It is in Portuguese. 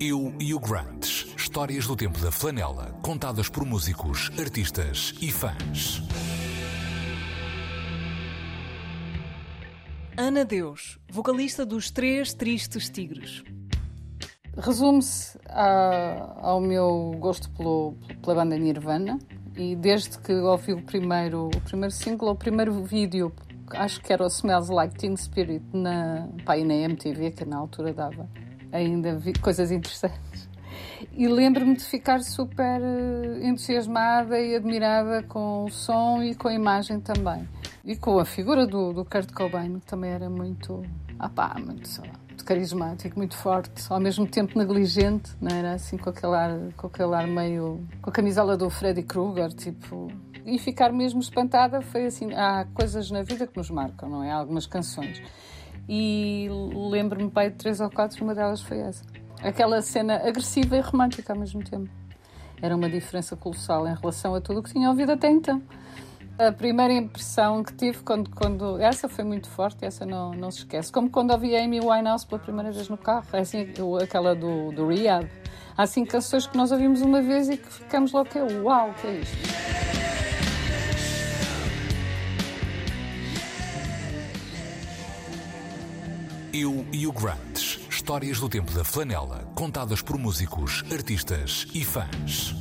Eu e o Grant. Histórias do tempo da flanela, contadas por músicos, artistas e fãs. Ana Deus, vocalista dos Três Tristes Tigres. Resume-se ao meu gosto pelo, pela banda Nirvana e desde que ouvi o primeiro, o primeiro single, o primeiro vídeo, acho que era o Smells Like Teen Spirit na, pá, na MTV, que na altura dava ainda vi, coisas interessantes. E lembro-me de ficar super eh, entusiasmada e admirada com o som e com a imagem também. E com a figura do, do Kurt Cobain, que também era muito, ah pá, muito, sei lá, muito carismático, muito forte, ao mesmo tempo negligente, não era assim com aquele ar, com aquele ar meio. com a camisola do Freddy Krueger, tipo. E ficar mesmo espantada foi assim. Há coisas na vida que nos marcam, não é? Há algumas canções. E lembro-me, pai, de três ou quatro, uma delas foi essa. Aquela cena agressiva e romântica ao mesmo tempo. Era uma diferença colossal em relação a tudo o que tinha ouvido até então. A primeira impressão que tive quando, quando essa foi muito forte, essa não, não se esquece. Como quando ouvi Amy Winehouse pela primeira vez no carro, é assim, aquela do, do Rehab. Há assim canções que nós ouvimos uma vez e que ficamos logo que é uau, que é isto? Eu e o Grant. Histórias do tempo da flanela, contadas por músicos, artistas e fãs.